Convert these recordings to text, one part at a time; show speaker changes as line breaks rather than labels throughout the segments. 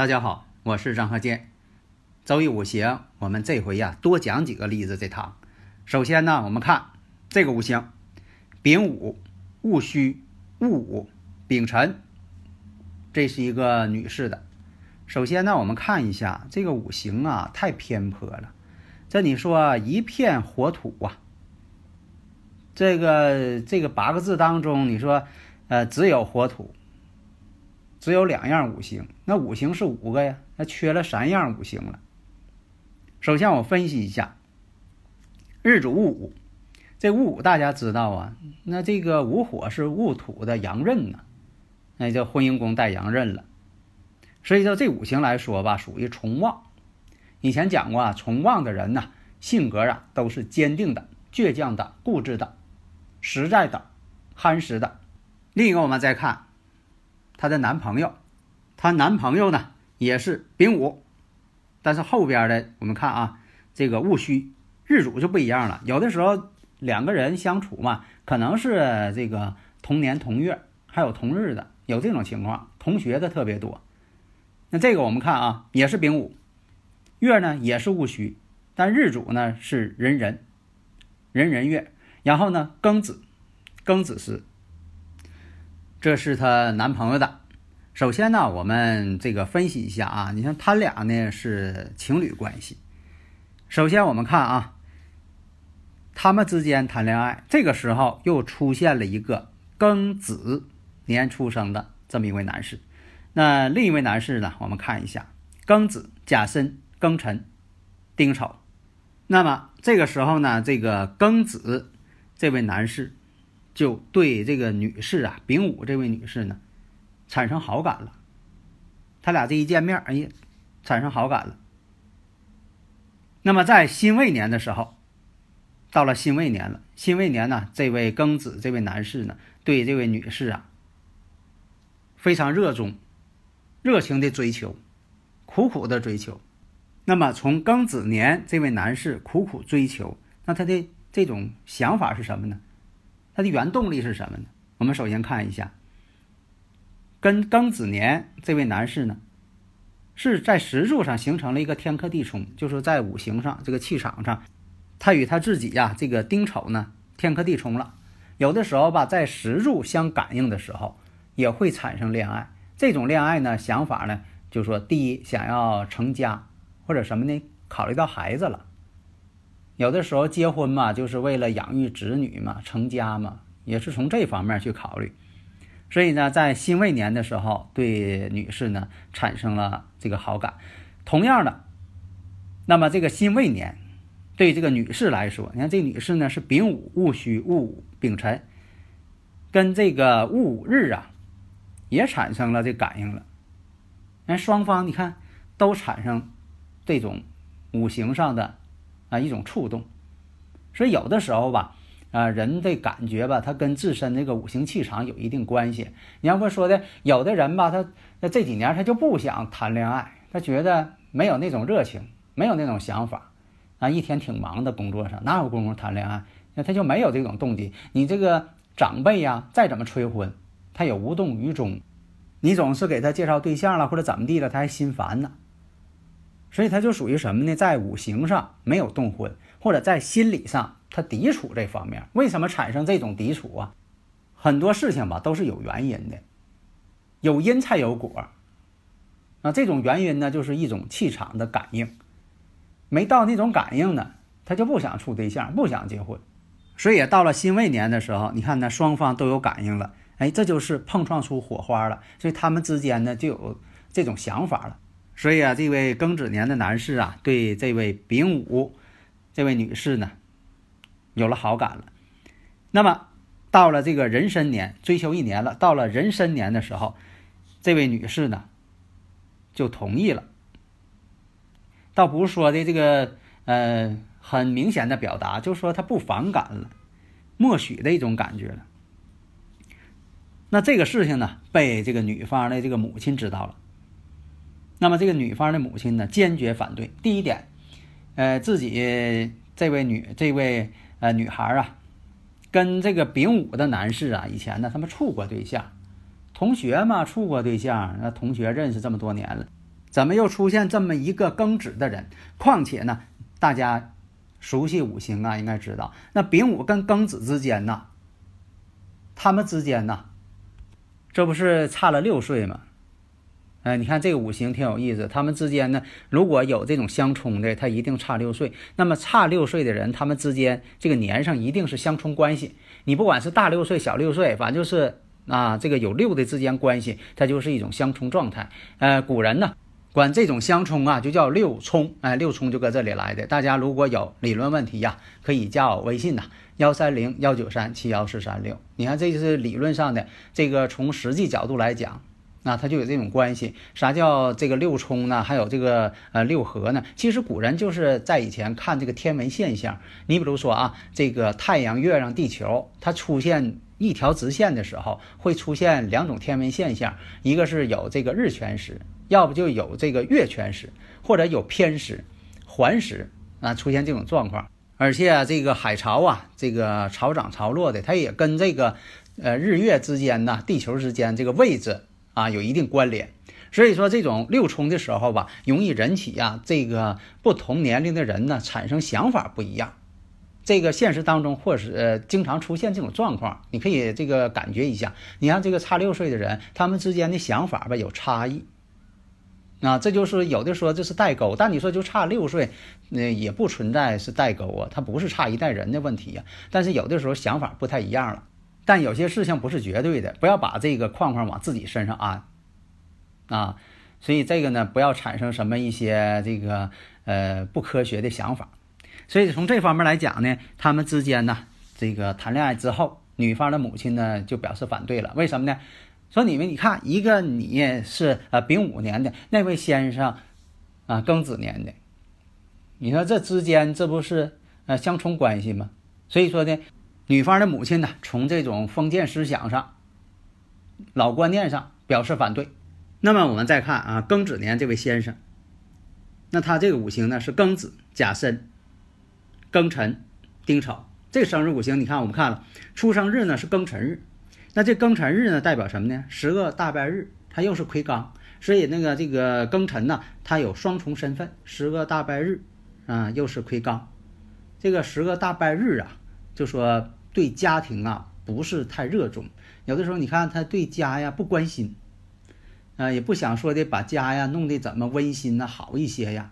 大家好，我是张鹤剑。周易五行，我们这回呀多讲几个例子。这堂，首先呢，我们看这个五行：丙午、戊戌、戊午、丙辰。这是一个女士的。首先呢，我们看一下这个五行啊，太偏颇了。这你说一片火土啊，这个这个八个字当中，你说呃只有火土。只有两样五行，那五行是五个呀，那缺了三样五行了。首先我分析一下，日主戊午，这戊午大家知道啊，那这个午火是戊土的阳刃呢，那叫婚姻宫带阳刃了。所以说这五行来说吧，属于从旺。以前讲过啊，从旺的人呢，性格啊都是坚定的、倔强的、固执的、实在的、憨实的。另一个我们再看。她的男朋友，她男朋友呢也是丙午，但是后边的我们看啊，这个戊戌日主就不一样了。有的时候两个人相处嘛，可能是这个同年同月，还有同日的，有这种情况。同学的特别多。那这个我们看啊，也是丙午，月呢也是戊戌，但日主呢是壬壬，壬壬月，然后呢庚子，庚子时。这是她男朋友的。首先呢，我们这个分析一下啊，你看他俩呢是情侣关系。首先我们看啊，他们之间谈恋爱，这个时候又出现了一个庚子年出生的这么一位男士。那另一位男士呢，我们看一下庚子、甲申、庚辰、丁丑。那么这个时候呢，这个庚子这位男士。就对这个女士啊，丙午这位女士呢，产生好感了。他俩这一见面，哎呀，产生好感了。那么在辛未年的时候，到了辛未年了，辛未年呢，这位庚子这位男士呢，对这位女士啊，非常热衷、热情的追求，苦苦的追求。那么从庚子年这位男士苦苦追求，那他的这种想法是什么呢？它的原动力是什么呢？我们首先看一下，跟庚子年这位男士呢，是在石柱上形成了一个天克地冲，就是在五行上这个气场上，他与他自己呀这个丁丑呢天克地冲了。有的时候吧，在石柱相感应的时候，也会产生恋爱。这种恋爱呢，想法呢，就说，第一想要成家，或者什么呢？考虑到孩子了。有的时候结婚嘛，就是为了养育子女嘛，成家嘛，也是从这方面去考虑。所以呢，在辛未年的时候，对女士呢产生了这个好感。同样的，那么这个辛未年对这个女士来说，你看这女士呢是丙午、戊戌、戊午、丙辰，跟这个戊午日啊也产生了这感应了。那双方你看都产生这种五行上的。啊，一种触动，所以有的时候吧，啊，人的感觉吧，他跟自身那个五行气场有一定关系。你要不说的，有的人吧，他那这几年他就不想谈恋爱，他觉得没有那种热情，没有那种想法，啊，一天挺忙的工作上，哪有功夫谈恋爱？那他就没有这种动机。你这个长辈呀，再怎么催婚，他也无动于衷。你总是给他介绍对象了，或者怎么地了，他还心烦呢。所以他就属于什么呢？在五行上没有动婚，或者在心理上他抵触这方面。为什么产生这种抵触啊？很多事情吧都是有原因的，有因才有果。那这种原因呢，就是一种气场的感应，没到那种感应呢，他就不想处对象，不想结婚。所以到了辛未年的时候，你看呢，双方都有感应了，哎，这就是碰撞出火花了。所以他们之间呢就有这种想法了。所以啊，这位庚子年的男士啊，对这位丙午这位女士呢，有了好感了。那么到了这个壬申年，追求一年了，到了壬申年的时候，这位女士呢，就同意了。倒不是说的这个呃很明显的表达，就是说她不反感了，默许的一种感觉了。那这个事情呢，被这个女方的这个母亲知道了。那么这个女方的母亲呢，坚决反对。第一点，呃，自己这位女这位呃女孩啊，跟这个丙午的男士啊，以前呢他们处过对象，同学嘛，处过对象，那同学认识这么多年了，怎么又出现这么一个庚子的人？况且呢，大家熟悉五行啊，应该知道，那丙午跟庚子之间呢，他们之间呢。这不是差了六岁吗？哎，你看这个五行挺有意思。他们之间呢，如果有这种相冲的，他一定差六岁。那么差六岁的人，他们之间这个年上一定是相冲关系。你不管是大六岁、小六岁，反正就是啊，这个有六的之间关系，它就是一种相冲状态。呃，古人呢，管这种相冲啊，就叫六冲。哎，六冲就搁这里来的。大家如果有理论问题呀，可以加我微信呐。幺三零幺九三七幺四三六，你看这就是理论上的，这个从实际角度来讲，那它就有这种关系。啥叫这个六冲呢？还有这个呃六合呢？其实古人就是在以前看这个天文现象。你比如说啊，这个太阳、月亮、地球，它出现一条直线的时候，会出现两种天文现象，一个是有这个日全食，要不就有这个月全食，或者有偏食、环食啊，出现这种状况。而且啊，这个海潮啊，这个潮涨潮落的，它也跟这个，呃，日月之间呢，地球之间这个位置啊，有一定关联。所以说，这种六冲的时候吧，容易引起呀，这个不同年龄的人呢，产生想法不一样。这个现实当中，或是呃，经常出现这种状况，你可以这个感觉一下。你看这个差六岁的人，他们之间的想法吧，有差异。啊，这就是有的说这是代沟，但你说就差六岁，那也不存在是代沟啊，他不是差一代人的问题呀。但是有的时候想法不太一样了，但有些事情不是绝对的，不要把这个框框往自己身上安啊。所以这个呢，不要产生什么一些这个呃不科学的想法。所以从这方面来讲呢，他们之间呢，这个谈恋爱之后，女方的母亲呢就表示反对了，为什么呢？说你们，你看一个你是呃丙午年的那位先生，啊庚子年的，你说这之间这不是呃相冲关系吗？所以说呢，女方的母亲呢，从这种封建思想上、老观念上表示反对。那么我们再看啊庚子年这位先生，那他这个五行呢是庚子、甲申、庚辰、丁丑，这生日五行你看我们看了，出生日呢是庚辰日。那这庚辰日呢，代表什么呢？十个大拜日，它又是魁罡，所以那个这个庚辰呢，它有双重身份。十个大拜日，啊，又是魁罡。这个十个大拜日啊，就说对家庭啊不是太热衷，有的时候你看他对家呀不关心，啊，也不想说的把家呀弄得怎么温馨呢好一些呀，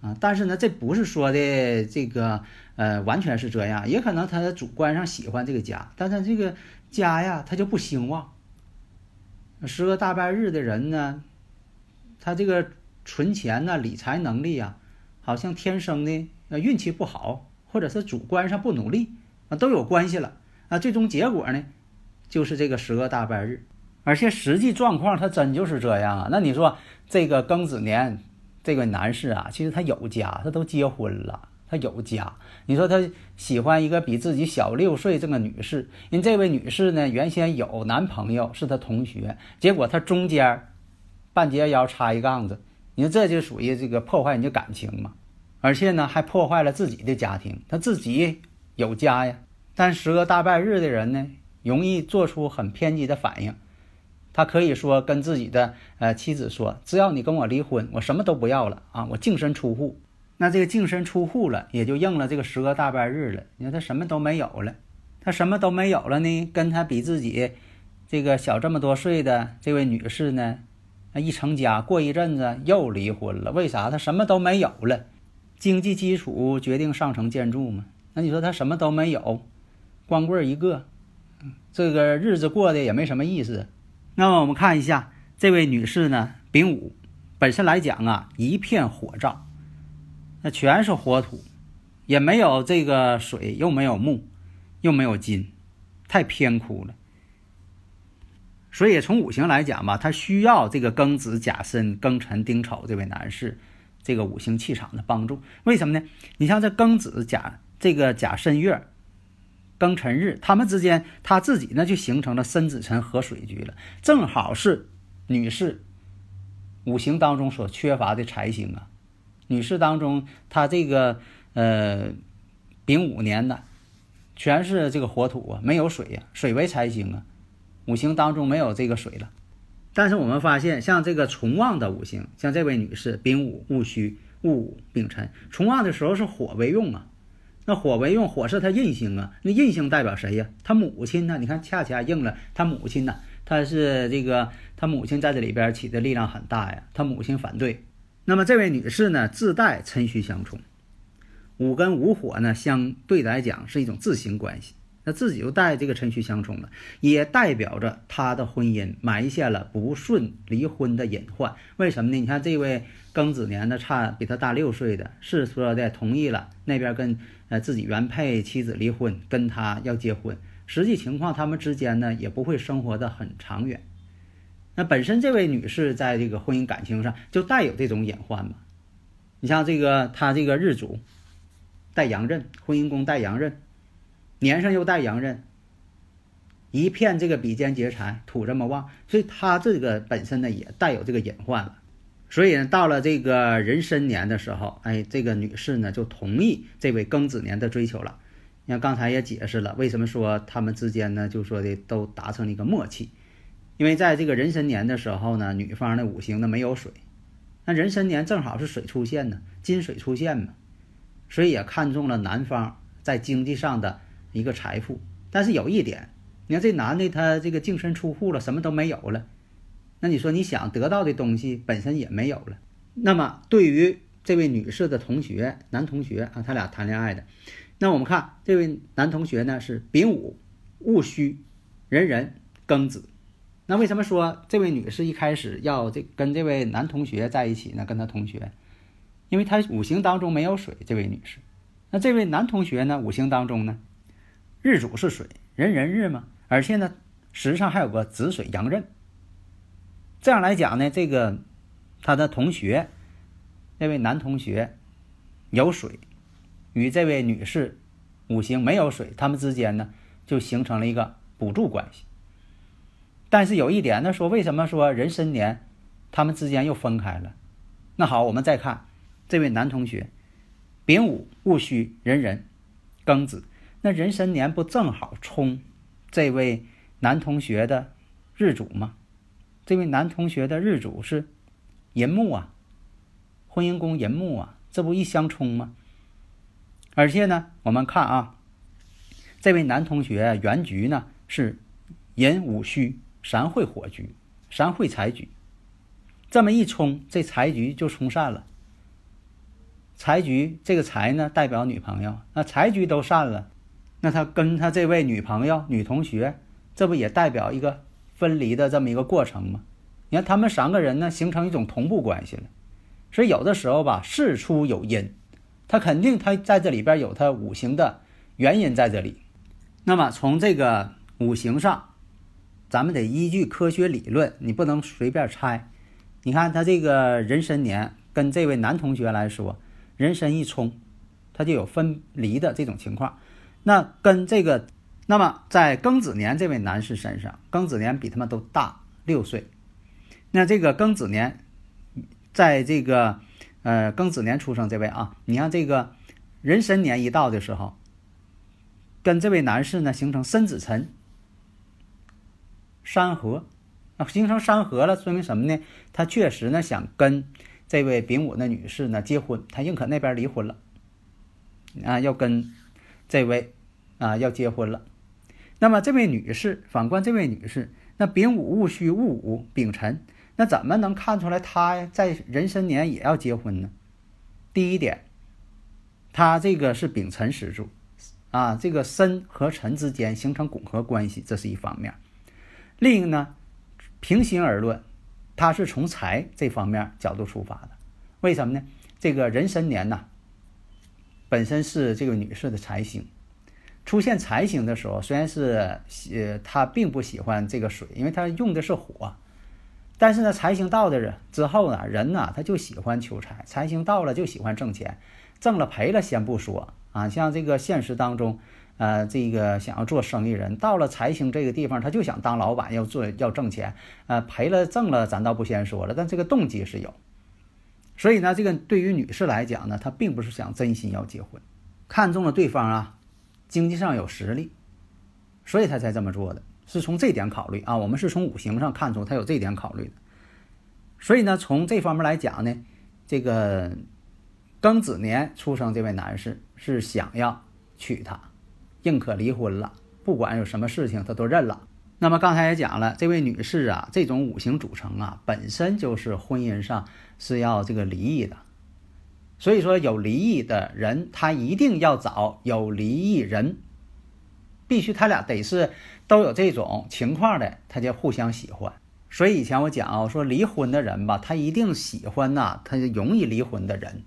啊，但是呢，这不是说的这个呃完全是这样，也可能他的主观上喜欢这个家，但他这个。家呀，他就不兴旺。十个大半日的人呢，他这个存钱呢、理财能力啊，好像天生的运气不好，或者是主观上不努力啊，都有关系了啊。最终结果呢，就是这个十个大拜日，而且实际状况他真就是这样啊。那你说这个庚子年这个男士啊，其实他有家，他都结婚了。他有家，你说他喜欢一个比自己小六岁这个女士，人这位女士呢，原先有男朋友是他同学，结果他中间半截腰插一杠子，你说这就属于这个破坏人家感情嘛？而且呢，还破坏了自己的家庭。他自己有家呀，但十个大拜日的人呢，容易做出很偏激的反应。他可以说跟自己的呃妻子说，只要你跟我离婚，我什么都不要了啊，我净身出户。那这个净身出户了，也就应了这个十个大拜日了。你看他什么都没有了，他什么都没有了呢？跟他比自己这个小这么多岁的这位女士呢，一成家过一阵子又离婚了。为啥？他什么都没有了，经济基础决定上层建筑嘛。那你说他什么都没有，光棍一个，这个日子过得也没什么意思。那么我们看一下这位女士呢，丙午本身来讲啊，一片火燥，那全是火土，也没有这个水，又没有木，又没有金，太偏枯了。所以从五行来讲吧，他需要这个庚子、甲申、庚辰、丁丑这位男士这个五行气场的帮助。为什么呢？你像这庚子、甲这个甲申月、庚辰日，他们之间他自己呢就形成了申子辰合水局了，正好是女士五行当中所缺乏的财星啊。女士当中，她这个呃丙午年的全是这个火土啊，没有水呀，水为财星啊。五行当中没有这个水了，但是我们发现，像这个冲旺的五行，像这位女士丙午、戊戌、戊午、丙辰，冲旺的时候是火为用啊。那火为用，火是他印星啊。那印星代表谁呀？他母亲呢？你看，恰恰应了他母亲呢。他是这个，他母亲在这里边起的力量很大呀。他母亲反对。那么这位女士呢，自带辰戌相冲，午跟午火呢，相对来讲是一种自行关系。那自己就带这个辰戌相冲了，也代表着他的婚姻埋下了不顺离婚的隐患。为什么呢？你看这位庚子年的差比他大六岁的，是说的同意了那边跟呃自己原配妻子离婚，跟他要结婚。实际情况他们之间呢也不会生活的很长远。那本身这位女士在这个婚姻感情上就带有这种隐患嘛。你像这个她这个日主带阳刃，婚姻宫带阳刃。年上又带阳刃，一片这个比肩劫财，土这么旺，所以他这个本身呢也带有这个隐患了。所以呢，到了这个壬申年的时候，哎，这个女士呢就同意这位庚子年的追求了。你看刚才也解释了，为什么说他们之间呢，就说的都达成了一个默契，因为在这个壬申年的时候呢，女方的五行呢没有水，那壬申年正好是水出现呢，金水出现嘛，所以也看中了男方在经济上的。一个财富，但是有一点，你看这男的他这个净身出户了，什么都没有了，那你说你想得到的东西本身也没有了。那么对于这位女士的同学，男同学啊，他俩谈恋爱的，那我们看这位男同学呢是丙午、戊戌、壬壬、庚子。那为什么说这位女士一开始要这跟这位男同学在一起呢？跟他同学，因为他五行当中没有水。这位女士，那这位男同学呢？五行当中呢？日主是水，人人日嘛，而且呢，时上还有个子水阳刃。这样来讲呢，这个他的同学，那位男同学有水，与这位女士五行没有水，他们之间呢就形成了一个补助关系。但是有一点呢，说为什么说壬申年他们之间又分开了？那好，我们再看这位男同学，丙午、戊戌、壬壬、庚子。那壬申年不正好冲这位男同学的日主吗？这位男同学的日主是寅木啊，婚姻宫寅木啊，这不一相冲吗？而且呢，我们看啊，这位男同学原局呢是寅午戌三会火局，三会财局，这么一冲，这财局就冲散了。财局这个财呢代表女朋友，那财局都散了。那他跟他这位女朋友、女同学，这不也代表一个分离的这么一个过程嘛？你看他们三个人呢，形成一种同步关系了。所以有的时候吧，事出有因，他肯定他在这里边有他五行的原因在这里。那么从这个五行上，咱们得依据科学理论，你不能随便猜。你看他这个壬申年跟这位男同学来说，壬申一冲，他就有分离的这种情况。那跟这个，那么在庚子年这位男士身上，庚子年比他们都大六岁。那这个庚子年，在这个呃庚子年出生这位啊，你看这个壬申年一到的时候，跟这位男士呢形成申子辰山河，啊形成山河了，说明什么呢？他确实呢想跟这位丙午的女士呢结婚，他宁可那边离婚了，啊要跟这位。啊，要结婚了。那么这位女士，反观这位女士，那丙午、戊戌、戊午、丙辰，那怎么能看出来她在壬申年也要结婚呢？第一点，她这个是丙辰时柱，啊，这个申和辰之间形成拱合关系，这是一方面。另一个呢，平心而论，它是从财这方面角度出发的。为什么呢？这个壬申年呐，本身是这个女士的财星，出现财星的时候，虽然是呃，他并不喜欢这个水，因为他用的是火。但是呢，财星到的人之后呢，人呢他就喜欢求财，财星到了就喜欢挣钱，挣了赔了先不说啊。像这个现实当中，呃，这个想要做生意人，到了财星这个地方，他就想当老板，要做要挣钱，呃，赔了挣了咱倒不先说了，但这个动机是有。所以呢，这个对于女士来讲呢，她并不是想真心要结婚，看中了对方啊，经济上有实力，所以他才这么做的。是从这点考虑。啊，我们是从五行上看出他有这点考虑的，所以呢，从这方面来讲呢，这个庚子年出生这位男士是想要娶她，宁可离婚了，不管有什么事情他都认了。那么刚才也讲了，这位女士啊，这种五行组成啊，本身就是婚姻上是要这个离异的，所以说有离异的人，他一定要找有离异人。必须他俩得是都有这种情况的，他就互相喜欢。所以以前我讲啊，我说离婚的人吧，他一定喜欢呐，他就容易离婚的人。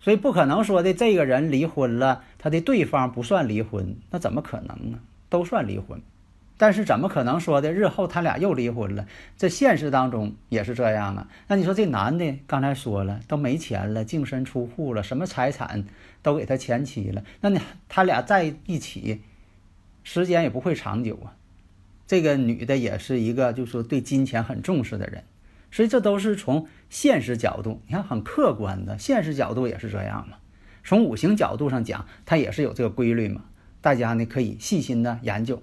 所以不可能说的这个人离婚了，他的对方不算离婚，那怎么可能呢？都算离婚。但是怎么可能说的日后他俩又离婚了？这现实当中也是这样啊。那你说这男的刚才说了都没钱了，净身出户了，什么财产都给他前妻了，那你他俩在一起？时间也不会长久啊，这个女的也是一个，就是说对金钱很重视的人，所以这都是从现实角度，你看很客观的，现实角度也是这样嘛。从五行角度上讲，它也是有这个规律嘛。大家呢可以细心的研究。